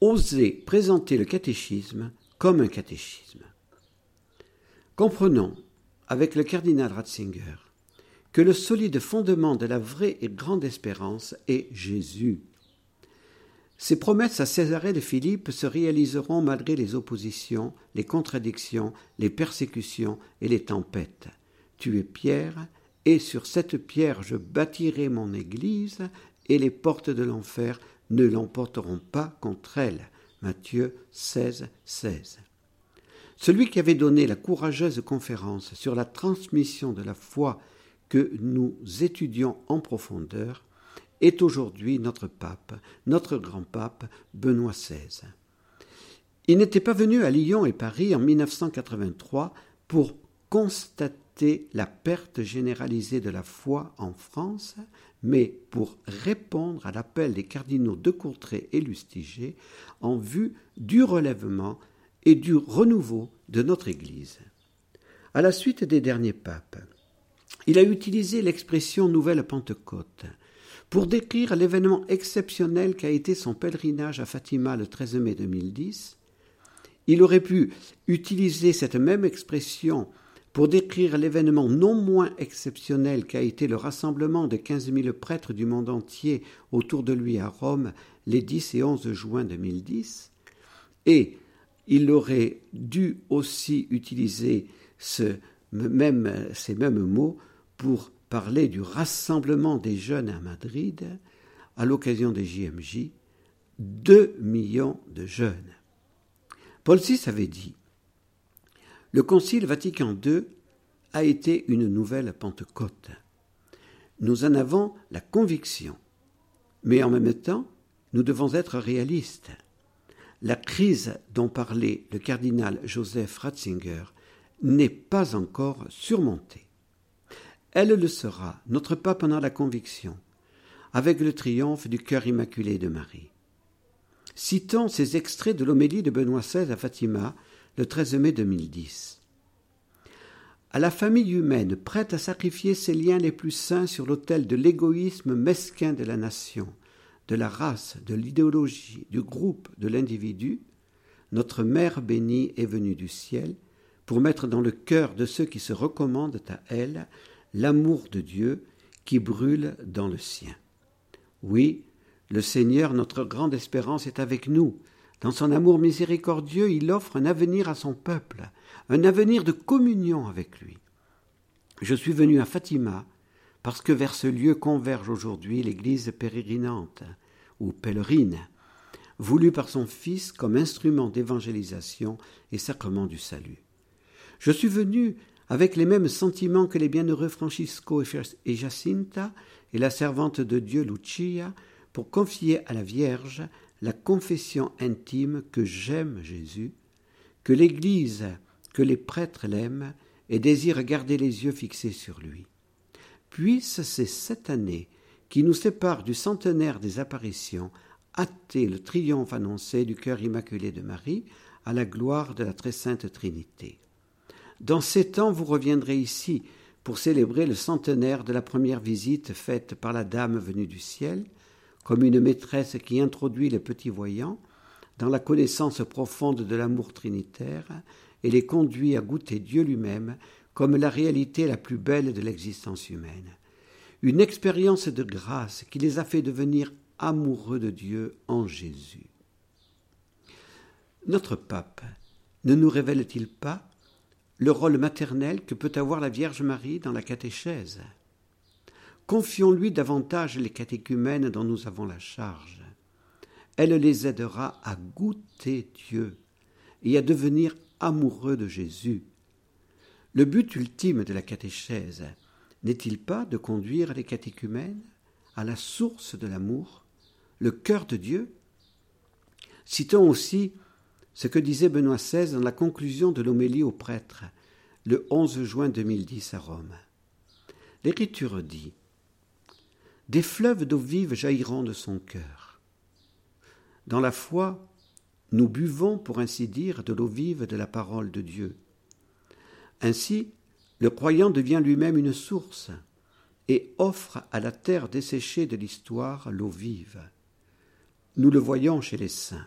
oser présenter le catéchisme comme un catéchisme. Comprenons, avec le cardinal Ratzinger, que le solide fondement de la vraie et grande espérance est Jésus. Ses promesses à Césarée de Philippe se réaliseront malgré les oppositions, les contradictions, les persécutions et les tempêtes. Tu es Pierre, et sur cette pierre je bâtirai mon Église, et les portes de l'enfer ne l'emporteront pas contre elle. Matthieu 16, 16. Celui qui avait donné la courageuse conférence sur la transmission de la foi que nous étudions en profondeur est aujourd'hui notre pape, notre grand pape Benoît XVI. Il n'était pas venu à Lyon et Paris en 1983 pour constater la perte généralisée de la foi en France, mais pour répondre à l'appel des cardinaux de Courtrai et Lustiger en vue du relèvement et du renouveau de notre Église. À la suite des derniers papes, il a utilisé l'expression Nouvelle Pentecôte pour décrire l'événement exceptionnel qu'a été son pèlerinage à Fatima le 13 mai 2010. Il aurait pu utiliser cette même expression pour décrire l'événement non moins exceptionnel qu'a été le rassemblement de 15 000 prêtres du monde entier autour de lui à Rome les 10 et 11 juin 2010, et il aurait dû aussi utiliser ce même, ces mêmes mots pour parler du rassemblement des jeunes à Madrid à l'occasion des JMJ, 2 millions de jeunes. Paul VI avait dit Le Concile Vatican II a été une nouvelle Pentecôte. Nous en avons la conviction, mais en même temps, nous devons être réalistes. La crise dont parlait le cardinal Joseph Ratzinger n'est pas encore surmontée. Elle le sera, notre pape en a la conviction, avec le triomphe du cœur immaculé de Marie. Citons ces extraits de l'homélie de Benoît XVI à Fatima le 13 mai 2010. À la famille humaine prête à sacrifier ses liens les plus saints sur l'autel de l'égoïsme mesquin de la nation, de la race, de l'idéologie, du groupe, de l'individu, notre Mère bénie est venue du ciel pour mettre dans le cœur de ceux qui se recommandent à elle l'amour de Dieu qui brûle dans le sien. Oui, le Seigneur, notre grande espérance, est avec nous. Dans son amour miséricordieux, il offre un avenir à son peuple, un avenir de communion avec lui. Je suis venu à Fatima parce que vers ce lieu converge aujourd'hui l'Église pérégrinante, ou pèlerine, voulue par son Fils comme instrument d'évangélisation et sacrement du salut. Je suis venu avec les mêmes sentiments que les bienheureux Francisco et Jacinta et la servante de Dieu Lucia pour confier à la Vierge la confession intime que j'aime Jésus, que l'Église, que les prêtres l'aiment et désirent garder les yeux fixés sur lui. Puisse ces sept années qui nous séparent du centenaire des apparitions hâter le triomphe annoncé du cœur immaculé de Marie à la gloire de la très sainte Trinité. Dans sept ans, vous reviendrez ici pour célébrer le centenaire de la première visite faite par la Dame venue du ciel, comme une maîtresse qui introduit les petits voyants dans la connaissance profonde de l'amour trinitaire et les conduit à goûter Dieu lui-même comme la réalité la plus belle de l'existence humaine. Une expérience de grâce qui les a fait devenir amoureux de Dieu en Jésus. Notre pape ne nous révèle-t-il pas le rôle maternel que peut avoir la Vierge Marie dans la catéchèse? Confions-lui davantage les catéchumènes dont nous avons la charge. Elle les aidera à goûter Dieu et à devenir amoureux de Jésus. Le but ultime de la catéchèse n'est-il pas de conduire les catéchumènes à la source de l'amour, le cœur de Dieu? Citons aussi ce que disait Benoît XVI dans la conclusion de l'homélie aux prêtres, le 11 juin 2010 à Rome. L'Écriture dit Des fleuves d'eau vive jailliront de son cœur. Dans la foi, nous buvons, pour ainsi dire, de l'eau vive de la parole de Dieu. Ainsi, le croyant devient lui-même une source et offre à la terre desséchée de l'histoire l'eau vive. Nous le voyons chez les saints.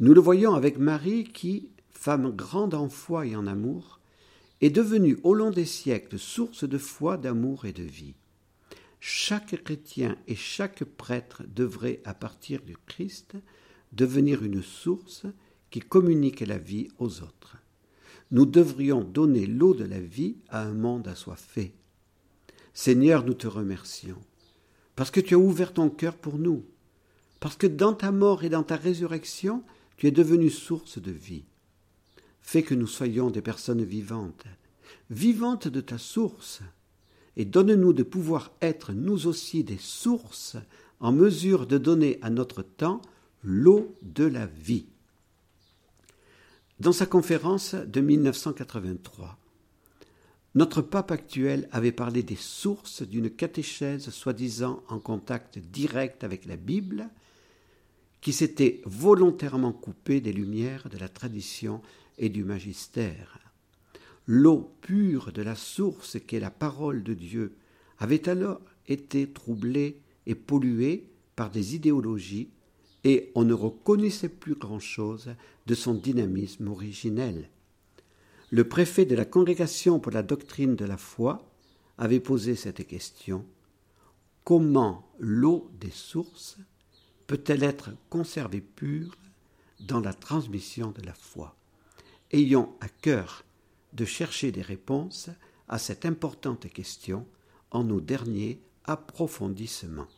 Nous le voyons avec Marie qui, femme grande en foi et en amour, est devenue au long des siècles source de foi, d'amour et de vie. Chaque chrétien et chaque prêtre devrait, à partir du Christ, devenir une source qui communique la vie aux autres. Nous devrions donner l'eau de la vie à un monde assoiffé. Seigneur, nous te remercions, parce que tu as ouvert ton cœur pour nous, parce que dans ta mort et dans ta résurrection, tu es devenu source de vie. Fais que nous soyons des personnes vivantes, vivantes de ta source, et donne-nous de pouvoir être nous aussi des sources en mesure de donner à notre temps l'eau de la vie. Dans sa conférence de 1983, notre pape actuel avait parlé des sources d'une catéchèse soi-disant en contact direct avec la Bible, qui s'était volontairement coupée des lumières de la tradition et du magistère. L'eau pure de la source qu'est la parole de Dieu avait alors été troublée et polluée par des idéologies et on ne reconnaissait plus grand-chose de son dynamisme originel. Le préfet de la Congrégation pour la doctrine de la foi avait posé cette question Comment l'eau des sources peut-elle être conservée pure dans la transmission de la foi? Ayons à cœur de chercher des réponses à cette importante question en nos derniers approfondissements.